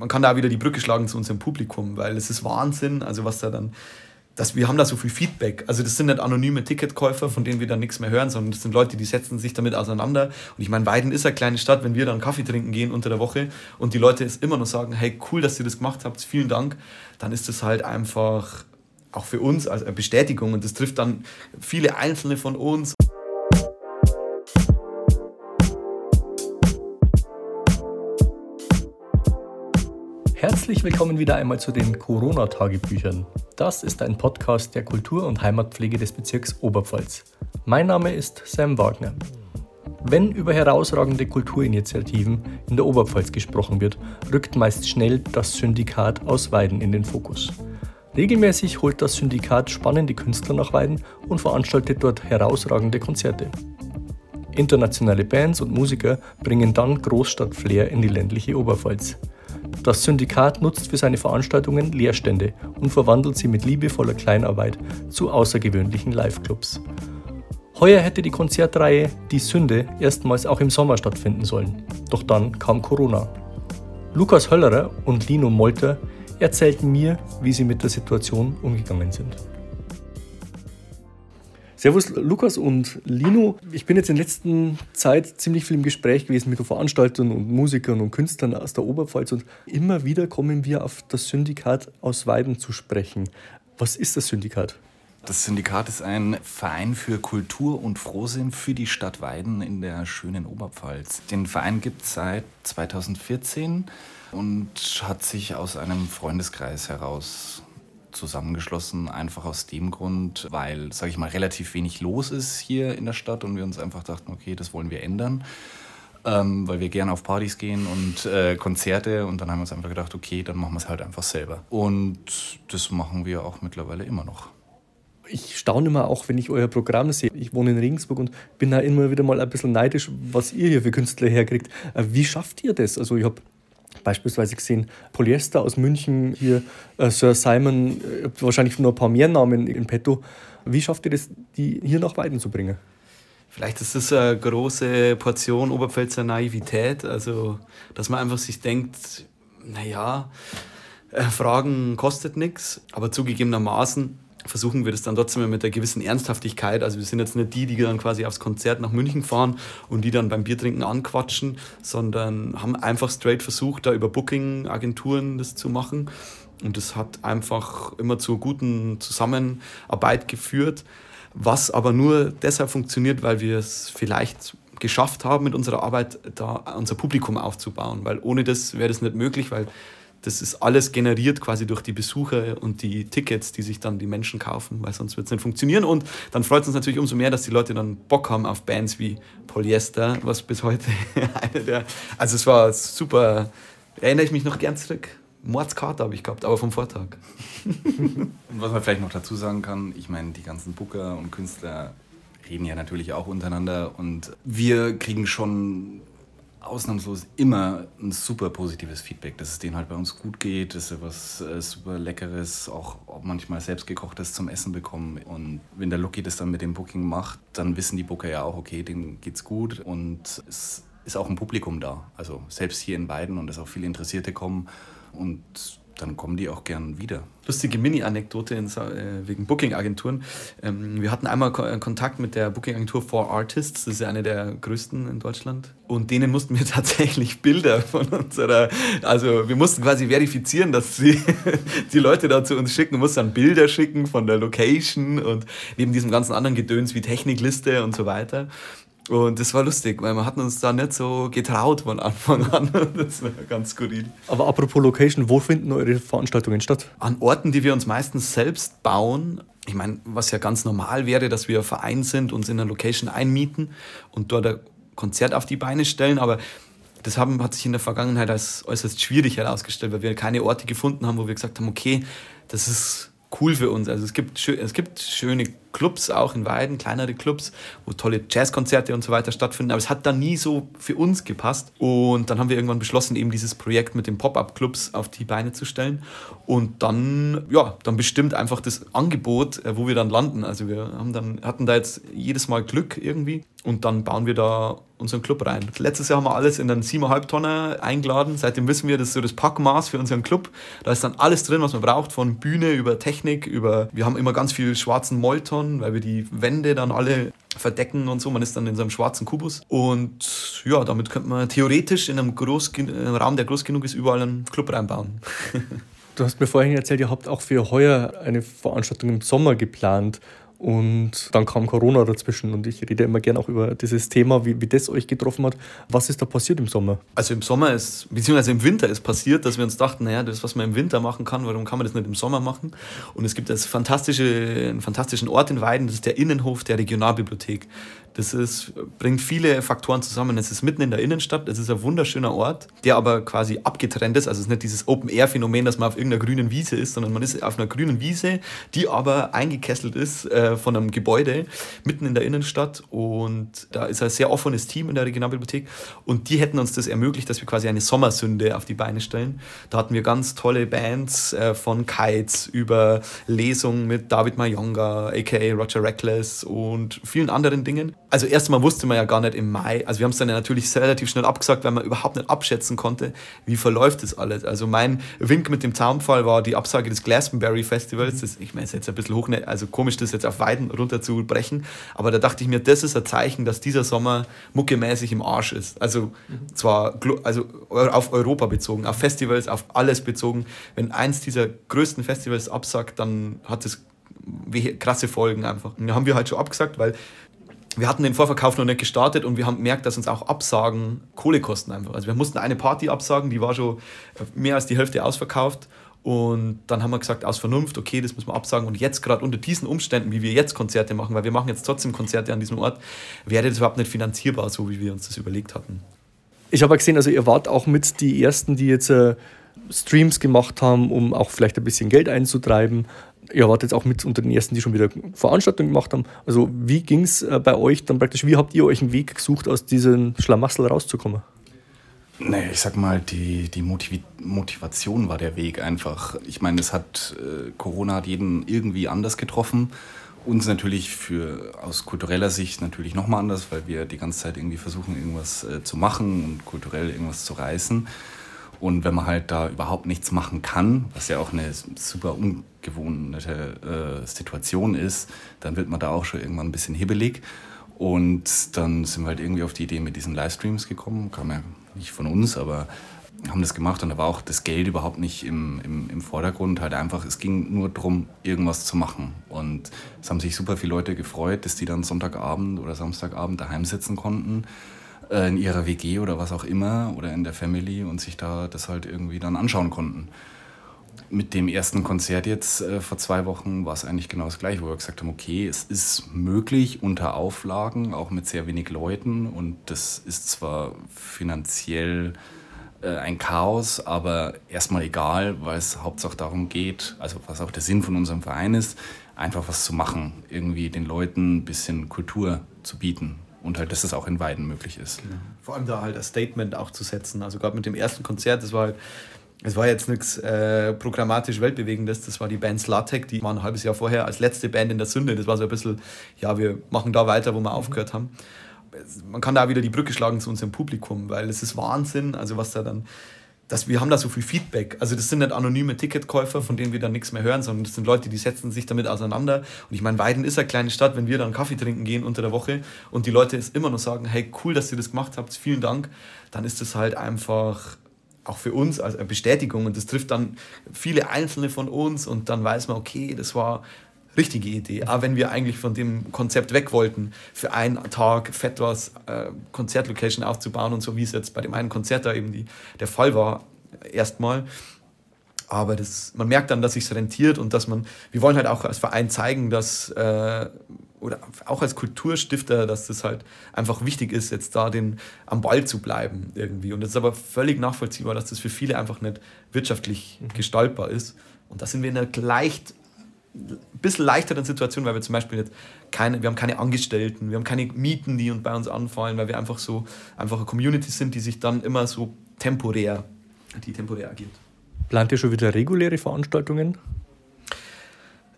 man kann da wieder die Brücke schlagen zu unserem Publikum, weil es ist Wahnsinn, also was da dann dass wir haben da so viel Feedback. Also das sind nicht anonyme Ticketkäufer, von denen wir dann nichts mehr hören, sondern das sind Leute, die setzen sich damit auseinander. Und ich meine, Weiden ist eine kleine Stadt, wenn wir dann Kaffee trinken gehen unter der Woche und die Leute es immer noch sagen, hey, cool, dass ihr das gemacht habt, vielen Dank, dann ist das halt einfach auch für uns als Bestätigung und das trifft dann viele Einzelne von uns. Herzlich willkommen wieder einmal zu den Corona-Tagebüchern. Das ist ein Podcast der Kultur- und Heimatpflege des Bezirks Oberpfalz. Mein Name ist Sam Wagner. Wenn über herausragende Kulturinitiativen in der Oberpfalz gesprochen wird, rückt meist schnell das Syndikat aus Weiden in den Fokus. Regelmäßig holt das Syndikat spannende Künstler nach Weiden und veranstaltet dort herausragende Konzerte. Internationale Bands und Musiker bringen dann Großstadt-Flair in die ländliche Oberpfalz. Das Syndikat nutzt für seine Veranstaltungen Leerstände und verwandelt sie mit liebevoller Kleinarbeit zu außergewöhnlichen Live-Clubs. Heuer hätte die Konzertreihe Die Sünde erstmals auch im Sommer stattfinden sollen, doch dann kam Corona. Lukas Höllerer und Lino Molter erzählten mir, wie sie mit der Situation umgegangen sind. Servus Lukas und Lino. Ich bin jetzt in letzter Zeit ziemlich viel im Gespräch gewesen mit Veranstaltern und Musikern und Künstlern aus der Oberpfalz und immer wieder kommen wir auf das Syndikat aus Weiden zu sprechen. Was ist das Syndikat? Das Syndikat ist ein Verein für Kultur und Frohsinn für die Stadt Weiden in der schönen Oberpfalz. Den Verein gibt es seit 2014 und hat sich aus einem Freundeskreis heraus zusammengeschlossen, einfach aus dem Grund, weil, sage ich mal, relativ wenig los ist hier in der Stadt und wir uns einfach dachten, okay, das wollen wir ändern. Ähm, weil wir gerne auf Partys gehen und äh, Konzerte und dann haben wir uns einfach gedacht, okay, dann machen wir es halt einfach selber. Und das machen wir auch mittlerweile immer noch. Ich staune immer auch, wenn ich euer Programm sehe. Ich wohne in Regensburg und bin da immer wieder mal ein bisschen neidisch, was ihr hier für Künstler herkriegt. Äh, wie schafft ihr das? Also ich habe Beispielsweise gesehen Polyester aus München, hier äh, Sir Simon, äh, wahrscheinlich nur ein paar mehr Namen in petto. Wie schafft ihr das, die hier nach Weiden zu bringen? Vielleicht ist das eine große Portion Oberpfälzer Naivität, also dass man einfach sich denkt, naja, äh, Fragen kostet nichts, aber zugegebenermaßen versuchen wir das dann trotzdem mit einer gewissen Ernsthaftigkeit. Also wir sind jetzt nicht die, die dann quasi aufs Konzert nach München fahren und die dann beim Biertrinken anquatschen, sondern haben einfach straight versucht, da über Booking-Agenturen das zu machen. Und das hat einfach immer zu guten Zusammenarbeit geführt, was aber nur deshalb funktioniert, weil wir es vielleicht geschafft haben, mit unserer Arbeit da unser Publikum aufzubauen. Weil ohne das wäre das nicht möglich, weil das ist alles generiert quasi durch die Besucher und die Tickets, die sich dann die Menschen kaufen, weil sonst wird es nicht funktionieren. Und dann freut es uns natürlich umso mehr, dass die Leute dann Bock haben auf Bands wie Polyester, was bis heute eine der. Also es war super, erinnere ich mich noch gern zurück. Mordskarte habe ich gehabt, aber vom Vortag. und was man vielleicht noch dazu sagen kann, ich meine, die ganzen Booker und Künstler reden ja natürlich auch untereinander und wir kriegen schon ausnahmslos immer ein super positives Feedback, dass es denen halt bei uns gut geht, dass sie was äh, super Leckeres, auch, manchmal selbst gekochtes zum Essen bekommen. Und wenn der Lucky das dann mit dem Booking macht, dann wissen die Booker ja auch, okay, denen geht's gut und es ist auch ein Publikum da. Also selbst hier in Weiden und dass auch viele Interessierte kommen und dann kommen die auch gern wieder. Lustige Mini-Anekdote äh, wegen Booking-Agenturen. Ähm, wir hatten einmal Ko äh, Kontakt mit der Booking-Agentur For Artists, das ist eine der größten in Deutschland. Und denen mussten wir tatsächlich Bilder von unserer, also wir mussten quasi verifizieren, dass sie die Leute da zu uns schicken, du musst dann Bilder schicken von der Location und neben diesem ganzen anderen Gedöns wie Technikliste und so weiter. Und das war lustig, weil wir hatten uns da nicht so getraut von Anfang an. Das war ganz skurril. Aber apropos Location, wo finden eure Veranstaltungen statt? An Orten, die wir uns meistens selbst bauen. Ich meine, was ja ganz normal wäre, dass wir Verein sind, uns in einer Location einmieten und dort ein Konzert auf die Beine stellen. Aber das haben, hat sich in der Vergangenheit als äußerst schwierig herausgestellt, weil wir keine Orte gefunden haben, wo wir gesagt haben, okay, das ist cool für uns. Also es gibt, es gibt schöne Clubs auch in Weiden, kleinere Clubs, wo tolle Jazzkonzerte und so weiter stattfinden, aber es hat da nie so für uns gepasst. Und dann haben wir irgendwann beschlossen, eben dieses Projekt mit den Pop-Up-Clubs auf die Beine zu stellen. Und dann, ja, dann bestimmt einfach das Angebot, äh, wo wir dann landen. Also wir haben dann, hatten da jetzt jedes Mal Glück irgendwie. Und dann bauen wir da unseren Club rein. Letztes Jahr haben wir alles in einen 7,5 Tonner eingeladen. Seitdem wissen wir, das ist so das Packmaß für unseren Club. Da ist dann alles drin, was man braucht, von Bühne über Technik, über. Wir haben immer ganz viel schwarzen Molton, weil wir die Wände dann alle verdecken und so. Man ist dann in so einem schwarzen Kubus. Und ja, damit könnte man theoretisch in einem, groß, in einem Raum, der groß genug ist, überall einen Club reinbauen. du hast mir vorhin erzählt, ihr habt auch für heuer eine Veranstaltung im Sommer geplant. Und dann kam Corona dazwischen und ich rede immer gerne auch über dieses Thema, wie, wie das euch getroffen hat. Was ist da passiert im Sommer? Also im Sommer ist, beziehungsweise im Winter ist passiert, dass wir uns dachten, naja, das, was man im Winter machen kann, warum kann man das nicht im Sommer machen? Und es gibt das fantastische, einen fantastischen Ort in Weiden, das ist der Innenhof der Regionalbibliothek. Das ist, bringt viele Faktoren zusammen. Es ist mitten in der Innenstadt, es ist ein wunderschöner Ort, der aber quasi abgetrennt ist. Also es ist nicht dieses Open-Air-Phänomen, dass man auf irgendeiner grünen Wiese ist, sondern man ist auf einer grünen Wiese, die aber eingekesselt ist äh, von einem Gebäude mitten in der Innenstadt. Und da ist ein sehr offenes Team in der Regionalbibliothek. Und die hätten uns das ermöglicht, dass wir quasi eine Sommersünde auf die Beine stellen. Da hatten wir ganz tolle Bands äh, von Kites über Lesungen mit David Mayonga, aka Roger Reckless und vielen anderen Dingen also erstmal wusste man ja gar nicht im Mai, also wir haben es dann ja natürlich relativ schnell abgesagt, weil man überhaupt nicht abschätzen konnte, wie verläuft das alles. Also mein Wink mit dem Zaunfall war die Absage des Glastonbury Festivals. Das, ich meine, es ist jetzt ein bisschen hoch, ne, also komisch, das jetzt auf Weiden runterzubrechen, aber da dachte ich mir, das ist ein Zeichen, dass dieser Sommer muckemäßig im Arsch ist. Also mhm. zwar also auf Europa bezogen, auf Festivals, auf alles bezogen. Wenn eins dieser größten Festivals absagt, dann hat es krasse Folgen einfach. Und da haben wir halt schon abgesagt, weil wir hatten den Vorverkauf noch nicht gestartet und wir haben gemerkt, dass uns auch Absagen Kohle kosten einfach. Also wir mussten eine Party absagen, die war schon mehr als die Hälfte ausverkauft. Und dann haben wir gesagt, aus Vernunft, okay, das müssen wir absagen. Und jetzt gerade unter diesen Umständen, wie wir jetzt Konzerte machen, weil wir machen jetzt trotzdem Konzerte an diesem Ort, wäre das überhaupt nicht finanzierbar, so wie wir uns das überlegt hatten. Ich habe gesehen, also ihr wart auch mit die Ersten, die jetzt äh, Streams gemacht haben, um auch vielleicht ein bisschen Geld einzutreiben ihr wart jetzt auch mit unter den ersten, die schon wieder Veranstaltungen gemacht haben. Also wie ging es äh, bei euch dann praktisch, wie habt ihr euch einen Weg gesucht, aus diesem Schlamassel rauszukommen? Nee, ich sag mal, die, die Motiv Motivation war der Weg einfach. Ich meine, es hat, äh, Corona hat jeden irgendwie anders getroffen. Uns natürlich für, aus kultureller Sicht natürlich nochmal anders, weil wir die ganze Zeit irgendwie versuchen, irgendwas äh, zu machen und kulturell irgendwas zu reißen. Und wenn man halt da überhaupt nichts machen kann, was ja auch eine super ungewohnte äh, Situation ist, dann wird man da auch schon irgendwann ein bisschen hibbelig. Und dann sind wir halt irgendwie auf die Idee mit diesen Livestreams gekommen. Kam ja nicht von uns, aber haben das gemacht und da war auch das Geld überhaupt nicht im, im, im Vordergrund. Halt einfach, es ging nur darum, irgendwas zu machen. Und es haben sich super viele Leute gefreut, dass die dann Sonntagabend oder Samstagabend daheim sitzen konnten äh, in ihrer WG oder was auch immer oder in der Family und sich da das halt irgendwie dann anschauen konnten. Mit dem ersten Konzert jetzt äh, vor zwei Wochen war es eigentlich genau das gleiche, wo wir gesagt haben, okay, es ist möglich unter Auflagen, auch mit sehr wenig Leuten und das ist zwar finanziell äh, ein Chaos, aber erstmal egal, weil es Hauptsache darum geht, also was auch der Sinn von unserem Verein ist, einfach was zu machen, irgendwie den Leuten ein bisschen Kultur zu bieten und halt, dass das auch in Weiden möglich ist. Genau. Vor allem da halt ein Statement auch zu setzen. Also gerade mit dem ersten Konzert, das war halt, es war jetzt nichts äh, programmatisch Weltbewegendes, das war die Band Slatek, die war ein halbes Jahr vorher als letzte Band in der Sünde. Das war so ein bisschen, ja, wir machen da weiter, wo wir mhm. aufgehört haben. Man kann da wieder die Brücke schlagen zu unserem Publikum, weil es ist Wahnsinn, also was da dann dass wir haben da so viel Feedback. Also das sind nicht anonyme Ticketkäufer, von denen wir dann nichts mehr hören, sondern das sind Leute, die setzen sich damit auseinander. Und ich meine, Weiden ist eine kleine Stadt, wenn wir dann Kaffee trinken gehen unter der Woche und die Leute es immer noch sagen, hey, cool, dass ihr das gemacht habt, vielen Dank, dann ist das halt einfach auch für uns als Bestätigung und das trifft dann viele Einzelne von uns und dann weiß man, okay, das war richtige Idee. Aber wenn wir eigentlich von dem Konzept weg wollten, für einen Tag fett was äh, Konzertlocation aufzubauen und so, wie es jetzt bei dem einen Konzert da eben die, der Fall war, erstmal. Aber das, man merkt dann, dass sich rentiert und dass man, wir wollen halt auch als Verein zeigen, dass, äh, oder auch als Kulturstifter, dass das halt einfach wichtig ist, jetzt da den, am Ball zu bleiben irgendwie. Und es ist aber völlig nachvollziehbar, dass das für viele einfach nicht wirtschaftlich mhm. gestaltbar ist. Und da sind wir in einer leicht ein bisschen leichteren Situation, weil wir zum Beispiel jetzt keine, wir haben keine Angestellten, wir haben keine Mieten, die bei uns anfallen, weil wir einfach so einfach eine Community sind, die sich dann immer so temporär, die temporär agiert. Plant ihr schon wieder reguläre Veranstaltungen?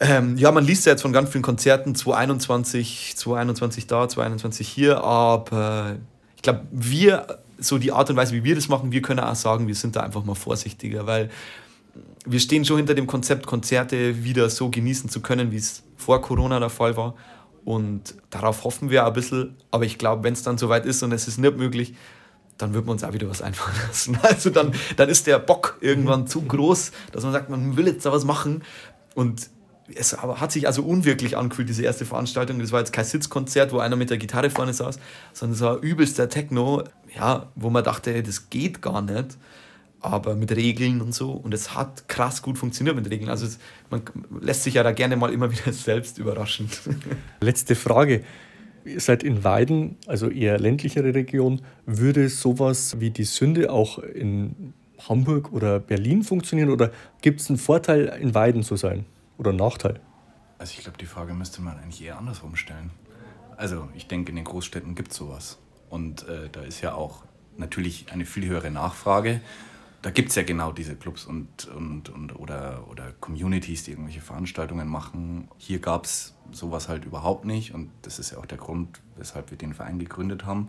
Ähm, ja, man liest ja jetzt von ganz vielen Konzerten, 2021, 2021 da, 2021 hier, aber ich glaube, wir, so die Art und Weise, wie wir das machen, wir können auch sagen, wir sind da einfach mal vorsichtiger, weil wir stehen schon hinter dem Konzept, Konzerte wieder so genießen zu können, wie es vor Corona der Fall war. Und darauf hoffen wir ein bisschen. Aber ich glaube, wenn es dann soweit ist und es ist nicht möglich, dann wird man uns auch wieder was einfallen lassen. Also dann, dann ist der Bock irgendwann zu groß, dass man sagt, man will jetzt da was machen. Und es hat sich also unwirklich angefühlt, diese erste Veranstaltung. Das war jetzt kein Sitzkonzert, wo einer mit der Gitarre vorne saß, sondern es war übelster Techno, ja, wo man dachte, das geht gar nicht, aber mit Regeln und so. Und es hat krass gut funktioniert mit Regeln. Also es, man lässt sich ja da gerne mal immer wieder selbst überraschen. Letzte Frage. Ihr seid in Weiden, also eher ländlichere Region. Würde sowas wie die Sünde auch in Hamburg oder Berlin funktionieren oder gibt es einen Vorteil, in Weiden zu sein? Oder Nachteil? Also ich glaube, die Frage müsste man eigentlich eher andersrum stellen. Also ich denke, in den Großstädten gibt es sowas. Und äh, da ist ja auch natürlich eine viel höhere Nachfrage. Da gibt es ja genau diese Clubs und, und, und oder, oder Communities, die irgendwelche Veranstaltungen machen. Hier gab es sowas halt überhaupt nicht. Und das ist ja auch der Grund, weshalb wir den Verein gegründet haben.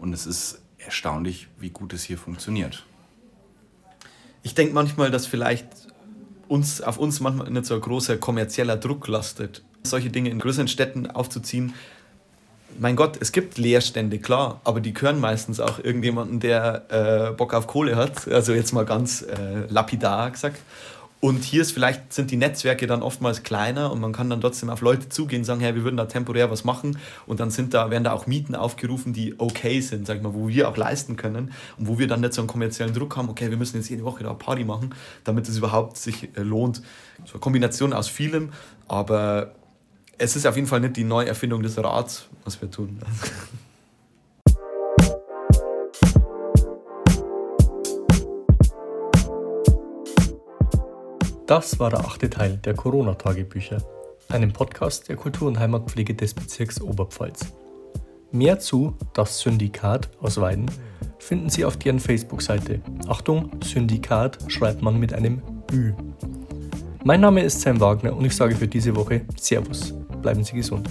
Und es ist erstaunlich, wie gut es hier funktioniert. Ich denke manchmal, dass vielleicht uns, auf uns manchmal nicht so ein großer kommerzieller Druck lastet, solche Dinge in größeren Städten aufzuziehen. Mein Gott, es gibt Leerstände, klar, aber die gehören meistens auch irgendjemanden, der äh, Bock auf Kohle hat. Also jetzt mal ganz äh, lapidar gesagt. Und hier ist vielleicht sind die Netzwerke dann oftmals kleiner und man kann dann trotzdem auf Leute zugehen und sagen, hey, wir würden da temporär was machen und dann sind da, werden da auch Mieten aufgerufen, die okay sind, sag ich mal, wo wir auch leisten können und wo wir dann nicht so einen kommerziellen Druck haben, okay, wir müssen jetzt jede Woche da Party machen, damit es überhaupt sich äh, lohnt. So eine Kombination aus vielem, aber es ist auf jeden Fall nicht die Neuerfindung des Rats, was wir tun. Das war der achte Teil der Corona-Tagebücher, einem Podcast der Kultur- und Heimatpflege des Bezirks Oberpfalz. Mehr zu Das Syndikat aus Weiden finden Sie auf deren Facebook-Seite. Achtung, Syndikat schreibt man mit einem Ü. Mein Name ist Sam Wagner und ich sage für diese Woche Servus. Bleiben Sie gesund.